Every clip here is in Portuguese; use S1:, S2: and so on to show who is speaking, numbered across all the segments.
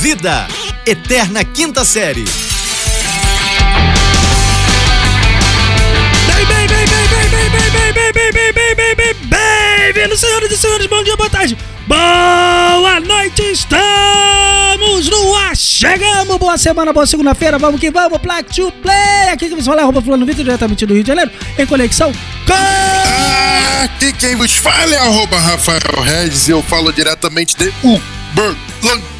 S1: Vida, Eterna Quinta Série.
S2: Bem-vindos, senhoras e senhores, bom dia, boa tarde, boa noite, estamos no ar, chegamos, boa semana, boa segunda-feira, vamos que vamos, Black to Play, aqui que você fala, arroba fulano Vitor, diretamente do Rio de Janeiro, em conexão com...
S3: Aqui quem vos fala é arroba Rafael Regis e eu falo diretamente de Uberlândia.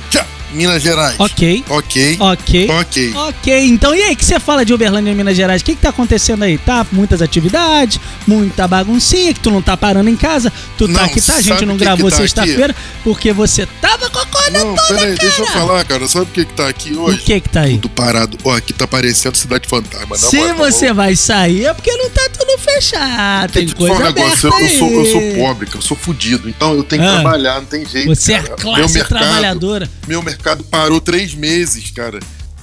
S3: Minas Gerais.
S2: Ok.
S3: Ok.
S2: Ok.
S3: Ok.
S2: Ok, então e aí, o que você fala de Uberlândia, Minas Gerais? O que, que tá acontecendo aí? Tá muitas atividades, muita baguncinha, que tu não tá parando em casa, tu tá
S3: Não,
S2: aqui, tá? A gente não
S3: o que
S2: gravou
S3: tá
S2: sexta-feira porque você tava com a corda
S3: Não,
S2: toda,
S3: peraí,
S2: cara.
S3: deixa eu falar, cara. Sabe o que que tá aqui
S2: O
S3: hoje?
S2: que que tá aí?
S3: Tudo parado. Ó, aqui tá parecendo Cidade Fantasma.
S2: Se
S3: não, mas
S2: você vai sair é porque não tá tudo fechado, tem
S3: Deixa
S2: coisa
S3: um negócio, eu, eu sou, eu sou pobre, eu sou fudido, então eu tenho que
S2: Ah.
S3: trabalhar, não tem jeito.
S2: Você é
S3: cara.
S2: classe trabalhadora.
S3: Meu mercado parou três meses, cara.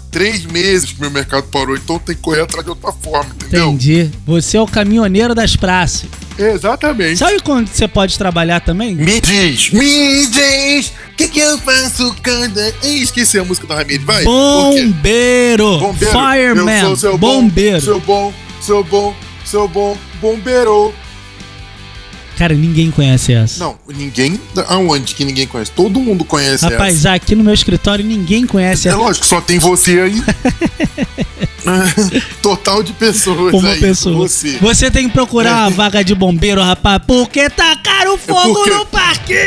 S3: Três meses que meu mercado parou, então tem que correr atrás de outra forma, entendeu?
S2: Entendi. Você é o caminhoneiro das praças.
S3: Exatamente.
S2: Sabe quando você pode trabalhar também?
S3: Me diz, me diz, o que, que eu faço cada. Ih, esqueci a música do Ramirez, vai.
S2: Bombeiro.
S3: Bombeiro.
S2: Fireman.
S3: Eu sou seu
S2: bombeiro.
S3: Bom, seu bom, seu bom, seu bom bombeiro.
S2: Cara, ninguém conhece essa.
S3: Não, ninguém. Aonde que ninguém conhece? Todo mundo conhece
S2: Rapaz,
S3: essa.
S2: aqui no meu escritório ninguém conhece
S3: É
S2: essa.
S3: lógico, só tem você aí. Total de pessoas
S2: Uma
S3: aí.
S2: pessoa.
S3: Você.
S2: Você tem que procurar uma vaga de bombeiro, rapaz, porque tacaram fogo
S3: porque-
S2: no parquinho!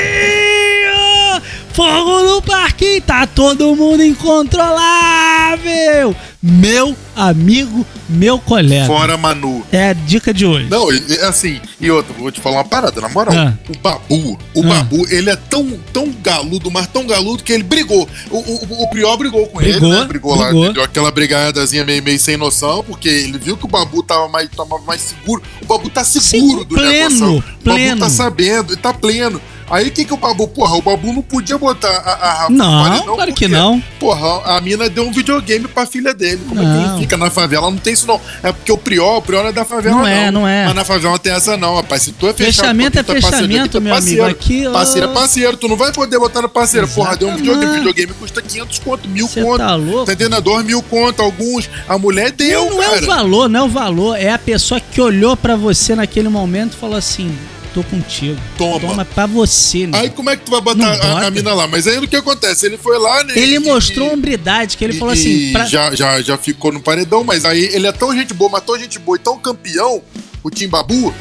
S2: Fogo no parquinho! Tá todo mundo incontrolável! Meu amigo, meu colega.
S3: Fora Manu.
S2: É a dica de hoje.
S3: Não, assim, e outra, vou te falar uma parada, na moral,
S2: Ah.
S3: o Babu, o
S2: Ah.
S3: Babu, ele é tão, tão galudo, mas tão galudo que ele brigou. O, o, o Priol brigou com
S2: Brigou,
S3: ele, né? Brigou,
S2: brigou.
S3: lá, deu aquela brigadazinha meio, meio sem noção, porque ele viu que o Babu tava mais, tava mais seguro. O Babu tá seguro
S2: Seguro,
S3: do
S2: pleno,
S3: negócio. O
S2: pleno.
S3: Babu tá sabendo, ele tá pleno. Aí o que que o Babu, porra, o Babu não podia botar a, a Rafa
S2: Não,
S3: paredão,
S2: claro que não.
S3: Porra, a mina deu um videogame pra filha dele. Como é que
S2: Não.
S3: ele fica na favela? Não tem isso não. É porque o Priol, o Priol não é da favela
S2: Não é, não é.
S3: Mas na favela não tem essa não, rapaz. Se tu é fechado,
S2: Fechamento é
S3: parceiro,
S2: fechamento,
S3: é
S2: meu amigo. Aqui, ó.
S3: Parceiro é parceiro. Tu não vai poder botar no parceiro. Porra, deu um
S2: Exatamente.
S3: videogame. Videogame custa 500 conto, mil
S2: Você
S3: conto.
S2: tá louco?
S3: Tá entendendo? Dois mil conto, alguns. A mulher deu,
S2: Não, não é
S3: cara.
S2: o valor, não é o valor. É a pessoa que olhou pra você naquele momento e falou assim: tô contigo.
S3: Toma.
S2: Toma pra você, né?
S3: Aí como é que tu vai botar a, a mina lá? Mas aí o que acontece? Ele foi lá, né?
S2: Ele
S3: e-
S2: mostrou
S3: e-
S2: hombridade, que ele
S3: e-
S2: falou assim: pra-
S3: já, já, já ficou no paredão, mas aí ele é tão gente boa, mas tão gente boa e tão campeão, o Tim Babu,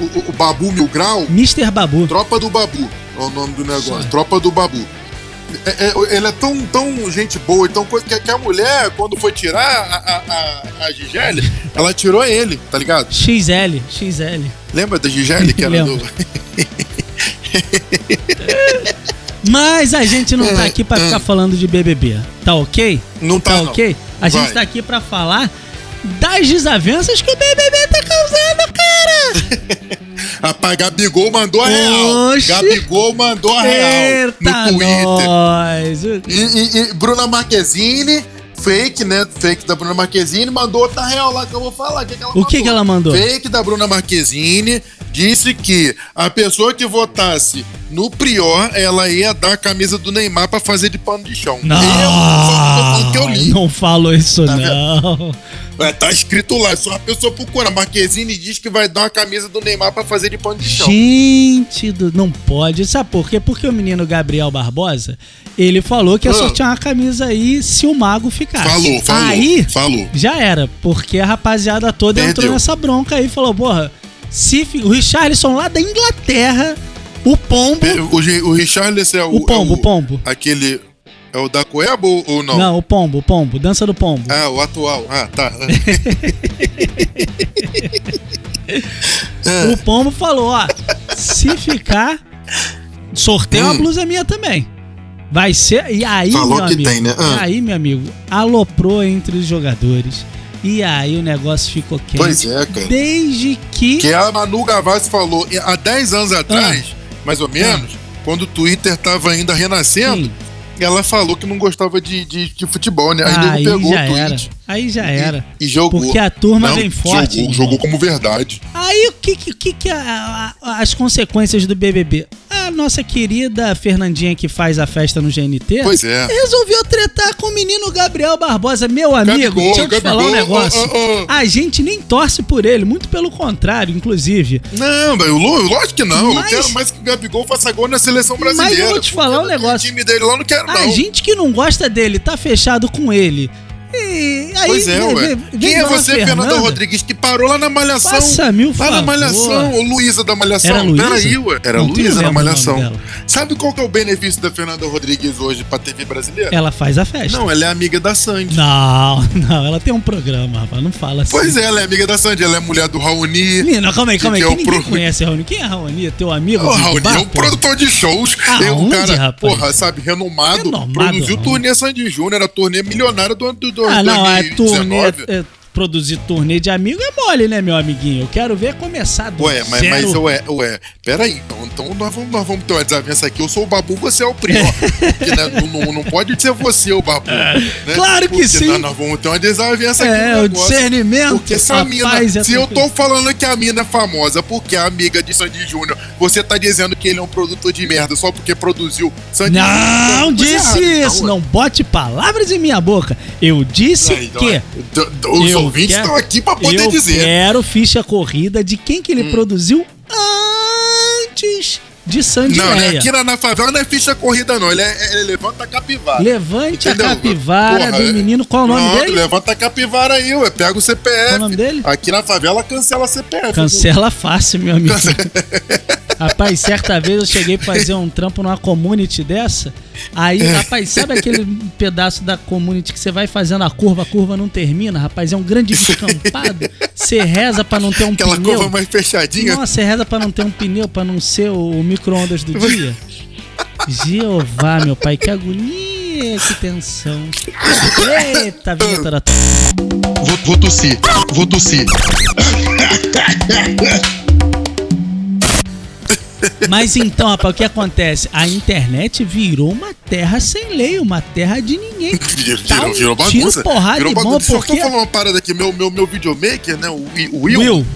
S3: o, o- o Babu Mil Grau,
S2: Mr. Babu.
S3: Tropa do Babu é o nome do negócio.
S2: Sim.
S3: Tropa do Babu. É- é- ele é tão, tão gente boa, então que, que a mulher, quando foi tirar a, a, a, ela tirou ele, tá ligado?
S2: XL, XL.
S3: Lembra da Gisele, que era do.
S2: Mas a gente não tá
S3: É,
S2: aqui pra
S3: é.
S2: ficar falando de BBB. Tá ok?
S3: Não tá, não.
S2: ok? A gente
S3: Vai.
S2: tá aqui pra falar das desavenças que o BBB tá causando, cara.
S3: Rapaz, Gabigol mandou a real.
S2: Oxi.
S3: Gabigol mandou a real.
S2: Eita,
S3: no Twitter.
S2: nós.
S3: E, e- e Bruna Marquezine, fake, né? Fake da Bruna Marquezine, mandou outra real lá que eu vou falar. que que
S2: O que que ela mandou?
S3: Fake da Bruna Marquezine disse que a pessoa que votasse no Prior, ela ia dar a camisa do Neymar pra fazer de pano de chão.
S2: Não,
S3: Eu, que eu li.
S2: não falou isso
S3: Tá
S2: não.
S3: É, tá escrito lá, só a pessoa procura. Marquezine diz que vai dar uma camisa do Neymar pra fazer de pano de chão.
S2: Gente, do- não pode. Sabe por quê? Porque o menino Gabriel Barbosa, ele falou que ia
S3: Ah.
S2: sortear uma camisa aí se o mago ficasse.
S3: Falou, falou,
S2: Aí,
S3: falou.
S2: já era, porque a rapaziada toda entrou
S3: Perdeu.
S2: nessa bronca aí e falou, porra, se o Richarlison lá da Inglaterra, o Pombo...
S3: O, o Richarlison é o...
S2: O Pombo,
S3: é
S2: o Pombo.
S3: Aquele... É o da Cueba ou, ou não?
S2: Não, o Pombo, o Pombo, dança do Pombo.
S3: Ah, o atual. Ah, tá. Ah.
S2: O Pombo falou, ó, se ficar, sorteio uma
S3: Hum.
S2: blusa minha também. Vai ser. E aí,
S3: Falou
S2: meu
S3: que
S2: amigo.
S3: tem, né? Ah.
S2: E aí, meu amigo, aloprou entre os jogadores. E aí o negócio ficou quente.
S3: Pois é, cara.
S2: Desde que.
S3: Que a Manu Gavassi falou há 10 anos atrás,
S2: Ah.
S3: mais ou menos, quando o Twitter tava ainda renascendo,
S2: Sim.
S3: Ela falou que não gostava de, de, de futebol, né? Aí
S2: Aí
S3: nego pegou
S2: já
S3: o tweet.
S2: era. Aí já era.
S3: E, e jogou.
S2: Porque a turma vem forte.
S3: Jogou, jogou como verdade.
S2: Aí o que que, que, que a- a- as consequências do BBB? A nossa querida Fernandinha que faz a festa no GNT
S3: Pois é.
S2: resolveu tretar com o menino Gabriel Barbosa, meu amigo.
S3: Gabigol,
S2: deixa eu te falar um negócio.
S3: oh, oh, oh.
S2: A gente nem torce por ele, muito pelo contrário, inclusive.
S3: Não, lo- lógico que não.
S2: Mas-
S3: Eu quero mais que o Gabigol faça gol na seleção
S2: Mas eu
S3: brasileira.
S2: vou te falar um negócio.
S3: time dele lá eu não quero,
S2: A
S3: não.
S2: gente que não gosta dele tá fechado com ele. E aí,
S3: Pois é,
S2: vem-
S3: ué.
S2: vem- vem
S3: Quem é você, Fernanda Rodrigues, que parou lá na Malhação?
S2: Faça-me o
S3: Lá na. Malhação, ô Luísa da Malhação.
S2: Era Luísa?
S3: Peraí, ué. Era
S2: Não,
S3: Luísa
S2: o
S3: Malhação. Sabe qual que é o benefício da Fernanda Rodrigues hoje pra TV brasileira?
S2: Ela faz a festa.
S3: Não, ela é amiga da Sandy.
S2: Não, não, ela tem um programa, rapaz, não fala assim.
S3: Pois é, ela é amiga da Sandy, ela é mulher do Raoni.
S2: Menina, calma aí, calma aí,
S3: Que
S2: que,
S3: é o
S2: ninguém
S3: pro-
S2: conhece a Raoni. Quem é a Raoni? Teu amigo?
S3: O Raoni
S2: bar,
S3: é um produtor de shows.
S2: Aonde,
S3: é um cara,
S2: rapaz?
S3: porra, sabe, renomado.
S2: Renomado,
S3: produziu
S2: Raoni.
S3: turnê Sandy Júnior, a turnê milionária do ano do, do
S2: Ah, não, é
S3: 2019.
S2: turnê. é, produzir turnê de amigo é mole, né, meu amiguinho? Eu quero ver começar do
S3: Ué, mas,
S2: zero.
S3: mas ué, ué, peraí, então, então nós, vamos, nós vamos ter uma desavença aqui. Eu sou o Babu, você é o Prior. Porque né, não, não, não pode ser você o Babu. né?
S2: claro que
S3: Porque
S2: sim.
S3: Nós, nós vamos ter uma desavença aqui.
S2: É,
S3: no
S2: o discernimento,
S3: Porque se a mina,
S2: é
S3: se eu tô falando que a mina é famosa porque é amiga de Sandy Júnior, você tá dizendo que ele é um produtor de merda só porque produziu Sandy
S2: Não
S3: Júnior?
S2: disse
S3: Coisa errada,
S2: isso,
S3: então,
S2: não bote palavras em minha boca. Eu disse
S3: então,
S2: que
S3: é, d- Os
S2: eu
S3: ouvintes estão aqui pra poder
S2: eu
S3: dizer. Hum.
S2: quero ficha corrida de quem que ele produziu antes de Sandy
S3: Não, né? Aqui na, na favela não é ficha corrida, não. Ele, é, ele levanta a capivara.
S2: Levante
S3: Entendeu?
S2: a capivara
S3: Porra,
S2: do
S3: é-
S2: menino. Qual o nome
S3: Pronto,
S2: dele?
S3: Levanta a capivara aí, ué. Pega o CPF.
S2: Qual o nome dele?
S3: Aqui na favela cancela CPF.
S2: Cancela fácil, meu amigo. Rapaz, certa vez eu cheguei pra fazer um trampo numa community dessa. Aí,
S3: É.
S2: rapaz, sabe aquele pedaço da community que você vai fazendo a curva, a curva não termina, rapaz? É um grande descampado. Você reza pra não ter um
S3: Aquela
S2: pneu.
S3: curva mais fechadinha.
S2: Nossa, você reza pra não ter um pneu, pra não ser o micro-ondas do dia. Jeová, meu pai, que agonia, que tensão. Eita, vinheta da...
S3: Vou, vou tossir. Vou tossir.
S2: Mas então, rapaz, o que acontece? A internet virou uma terra sem lei, uma terra de ninguém.
S3: Virou,
S2: Tá um
S3: virou
S2: tiro,
S3: bagunça.
S2: porrada
S3: virou bagunça. Só
S2: porque-
S3: falando uma parada aqui. Meu, meu, meu videomaker, né? O Will,
S2: Will,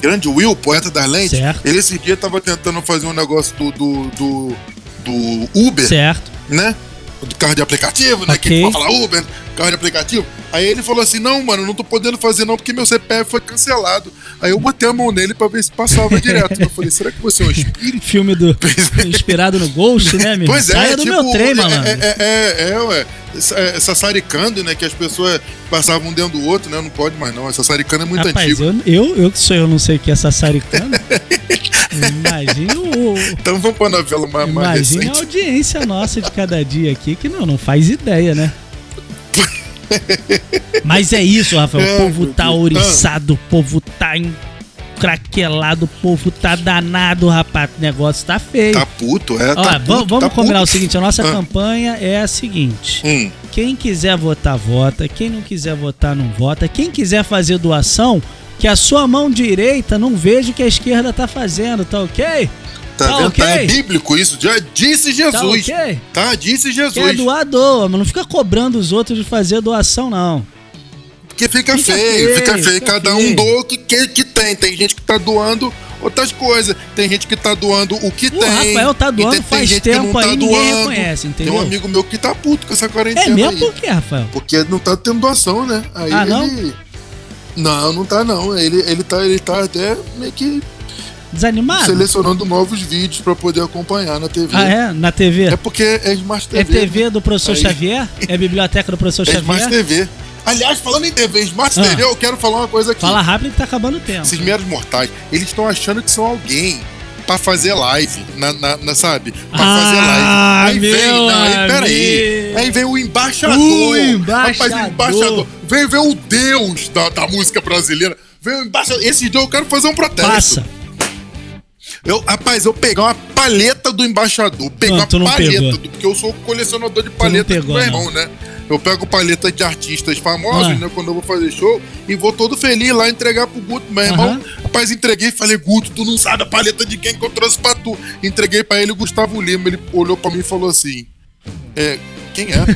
S3: grande Will, poeta das lentes.
S2: Certo.
S3: Ele esse dia tava tentando fazer um negócio do, do, do, do Uber,
S2: certo.
S3: né? Do carro de aplicativo, né?
S2: Ok.
S3: Que fala Uber, carro de aplicativo. Aí ele falou assim: não, mano, não tô podendo fazer não, porque meu CPF foi cancelado. Aí eu botei a mão nele pra ver se passava direto. Eu falei, será que você é um espírito?
S2: Filme do. inspirado no Ghost, né, meu?
S3: Pois é,
S2: Saia do
S3: tipo,
S2: meu trem,
S3: é,
S2: malandro.
S3: É, é, é, é, ué. Essa- é, Sassaricando, né? Que as pessoas passavam um dentro do outro, né? Não pode mais, não. Essa saricando é muito
S2: Rapaz,
S3: antigo.
S2: eu, eu, eu que sou eu, não sei o que é sassaricano. Imagina o.
S3: Então vamos pra novela mais, mais
S2: Imagina a audiência nossa de cada dia aqui, que não, não faz ideia, né? Mas é isso, Rafael. O povo tá ouriçado, o povo tá encraquelado, o povo tá danado, rapaz. O negócio tá feio.
S3: Tá puto, é.
S2: Ó,
S3: tá
S2: vamos,
S3: puto,
S2: vamos
S3: tá
S2: combinar o
S3: puto.
S2: seguinte: a nossa
S3: Ah.
S2: campanha é a seguinte.
S3: Hum,
S2: Quem quiser votar, vota. Quem não quiser votar, não vota. Quem quiser fazer doação, que a sua mão direita não veja o que a esquerda tá fazendo, tá ok?
S3: tá,
S2: Tá
S3: vendo?
S2: ok?
S3: Tá, é bíblico isso. Já disse
S2: Tá
S3: Jesus.
S2: ok?
S3: Tá, disse
S2: Quer
S3: Jesus.
S2: doar, doa, mas não fica cobrando os outros de fazer doação, não.
S3: Porque fica,
S2: Fica
S3: feio,
S2: feio,
S3: fica feio.
S2: fica
S3: Cada
S2: feio.
S3: um doa o que, que, que tem. Tem gente que tá doando outras coisas. Tem gente que tá doando o que
S2: O
S3: tem.
S2: Rafael tá doando
S3: tem- tem
S2: faz
S3: não
S2: tempo
S3: tá
S2: aí, ninguém
S3: doando.
S2: reconhece, entendeu?
S3: Tem um amigo meu que tá puto com essa quarentena
S2: É mesmo
S3: aí.
S2: por quê, Rafael?
S3: Porque não tá tendo doação, né? Aí
S2: Ah,
S3: ele... Não, não tá não. Ele, ele, tá, ele tá até meio que
S2: Desanimado?
S3: selecionando novos vídeos pra poder acompanhar na TV.
S2: Ah, é? Na TV?
S3: É porque é Smart TV.
S2: É TV do professor
S3: Aí.
S2: Xavier? É a biblioteca do professor
S3: É Smart
S2: Xavier?
S3: TV. Aliás, falando em TV, Smart
S2: Ah.
S3: TV, eu quero falar uma coisa aqui.
S2: Fala rápido que tá acabando o tempo.
S3: Esses meros mortais, eles estão achando que são alguém pra fazer live, na, na- na- sabe? Pra
S2: Ah,
S3: fazer live. Aí vem, não, aí, peraí. Aí vem o embaixador.
S2: O embaixador.
S3: Rapaz, o embaixador. Vem, vem o deus da, da música brasileira. Vem o embaixador. Esse dia eu quero fazer um protesto.
S2: Passa.
S3: Eu, rapaz, eu pegar uma paleta do embaixador. Pegar
S2: Não,
S3: uma
S2: não
S3: paleta,
S2: pegou.
S3: do, porque eu sou colecionador de paleta
S2: pegou,
S3: do meu
S2: não.
S3: irmão, né? Eu pego paleta de artistas famosos,
S2: Ah.
S3: né? Quando eu vou fazer show, e vou todo feliz lá entregar pro Guto. Meu irmão,
S2: Aham.
S3: rapaz, entreguei e falei, Guto, tu não sabe a paleta de quem que eu trouxe pra tu. Entreguei pra ele o Gustavo Lima. Ele olhou pra mim e falou assim: É, quem é?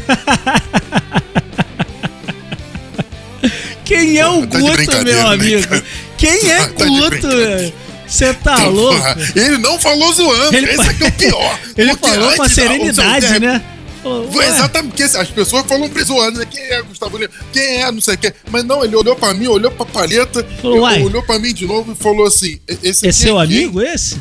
S2: Quem é o
S3: Tá
S2: Guto,
S3: brincadeira,
S2: meu
S3: né,
S2: amigo?
S3: cara?
S2: Quem é
S3: Tá
S2: Guto, velho? Você tá louco?
S3: Ele não falou zoando,
S2: Ele
S3: esse
S2: fa-
S3: é que é o pior.
S2: Ele falou com a serenidade, né? Ué,
S3: exatamente, porque as pessoas falam zoando, né? Quem é Gustavo Lima? Quem é, não sei o quê. Mas não, ele olhou pra mim, olhou pra palheta,
S2: uai.
S3: olhou pra mim de novo e falou assim: Esse
S2: É
S3: aqui
S2: seu amigo esse?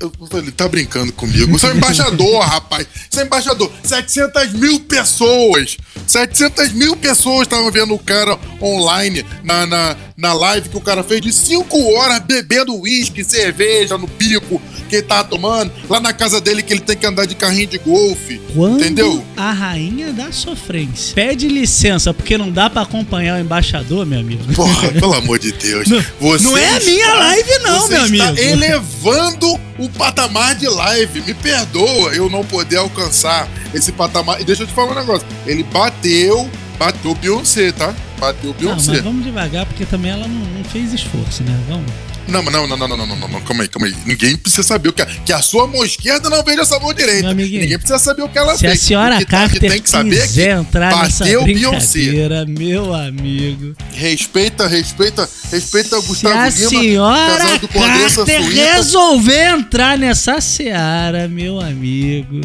S3: Eu falei, ele tá brincando comigo. Sou embaixador, rapaz. Sou embaixador. 700 mil pessoas. 700 mil pessoas estavam vendo o cara online na, na, na live que o cara fez de 5 horas bebendo uísque, cerveja no pico que ele tava tomando. Lá na casa dele que ele tem que andar de carrinho de golfe.
S2: Quando
S3: Entendeu?
S2: a rainha da sofrência pede licença porque não dá pra acompanhar o embaixador, meu amigo.
S3: Porra, pelo amor de Deus.
S2: Não-
S3: Você
S2: não é a minha live não, meu
S3: está
S2: amigo.
S3: elevando o patamar de live. Me perdoa eu não poder alcançar esse patamar. E deixa eu te falar um negócio. Ele bateu, bateu Beyoncé, tá? Bateu
S2: Não,
S3: Beyoncé.
S2: mas vamos devagar porque também ela não, não fez esforço, né? Vamos.
S3: Não, não, não, não, não, não, não, não, calma aí, calma aí. Ninguém precisa saber o que, que a sua mão esquerda não veja a sua mão direita. Ninguém precisa saber o que ela
S2: se
S3: fez.
S2: Se
S3: a senhora tá, que
S2: Carter
S3: tem que saber é
S2: quiser que entrar
S3: bateu Beyoncé.
S2: meu amigo.
S3: Respeita, respeita, respeita o Gustavo
S2: se
S3: a
S2: senhora
S3: do
S2: Carter
S3: Suíta.
S2: resolver entrar nessa seara, meu amigo.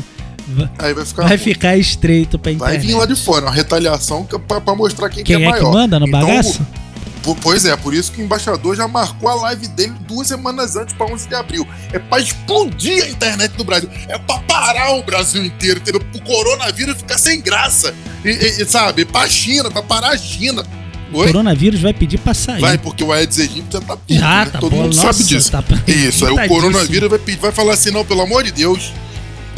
S3: Aí vai ficar,
S2: vai ficar estreito pra internet.
S3: Vai vir lá de fora, uma retaliação é pra, pra mostrar quem,
S2: quem
S3: que é,
S2: é
S3: maior.
S2: Quem é que manda no
S3: então,
S2: bagaço?
S3: O, Pois é, por isso que o embaixador já marcou a live dele duas semanas antes, pra 11 de abril. É pra explodir a internet do Brasil. É pra parar o Brasil inteiro, entendeu? Pro coronavírus ficar sem graça. E, e- sabe, pra China, pra parar a China.
S2: O
S3: Oi?
S2: coronavírus vai pedir pra sair.
S3: Vai, porque o Aedes aegypti já tá puto,
S2: Já
S3: né?
S2: tá
S3: Todo
S2: bom,
S3: mundo
S2: nossa,
S3: sabe disso.
S2: tá
S3: Isso, aí o coronavírus vai, pedir- vai falar assim, não, pelo amor de Deus,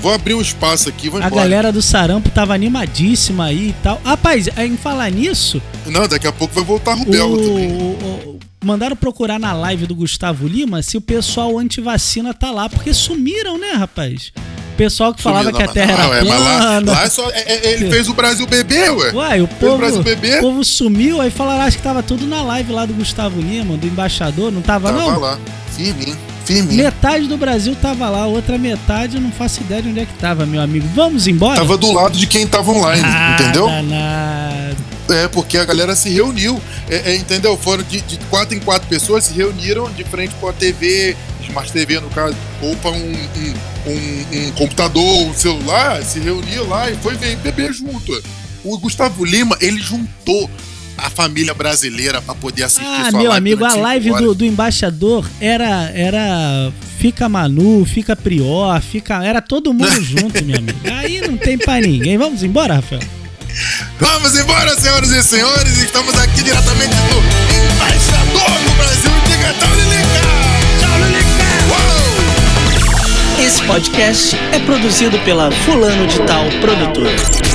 S3: vou abrir um espaço aqui, vou
S2: A
S3: embora.
S2: galera do sarampo tava animadíssima aí e tal. Rapaz, em falar nisso,
S3: Não, daqui a pouco vai voltar a
S2: o,
S3: também.
S2: o- o- mandaram procurar na live do Gustavo Lima se o pessoal antivacina tá lá, porque sumiram, né, rapaz? O pessoal que falava
S3: Sumiu,
S2: que a terra
S3: não,
S2: era
S3: é, mas lá,
S2: plana.
S3: lá é só, é- é- ele fez o Brasil beber, ué.
S2: Uai, o
S3: o
S2: povo,
S3: beber.
S2: o povo sumiu, aí falaram, acho que tava tudo na live lá do Gustavo Lima, do embaixador, não tava,
S3: Tava
S2: não?
S3: lá, firminho, firminho.
S2: Metade do Brasil tava lá, outra metade eu não faço ideia de onde é que tava, meu amigo. Vamos embora?
S3: Tava do lado de quem tava online,
S2: Ah,
S3: entendeu?
S2: danado.
S3: É, porque a galera se reuniu, é, é, entendeu? Foram de, de quatro em quatro pessoas, se reuniram de frente pra TV, Smart TV no caso, ou pra um, um, um- um computador, um celular, se reuniu lá e foi beber junto. O Gustavo Lima, ele juntou a família brasileira pra poder assistir
S2: Ah,
S3: sua
S2: meu
S3: live
S2: amigo, a live do, do embaixador era era fica Manu, fica Prior, fica era todo mundo junto, meu amigo. Aí não tem pra ninguém. Vamos embora, Rafael.
S3: Vamos embora, senhoras e senhores. Estamos aqui diretamente do Embaixador do Brasil. Diga tchau, Lilica! Tchau, Lilica! Uou!
S4: Esse podcast é produzido pela Fulano de Tal Produtora.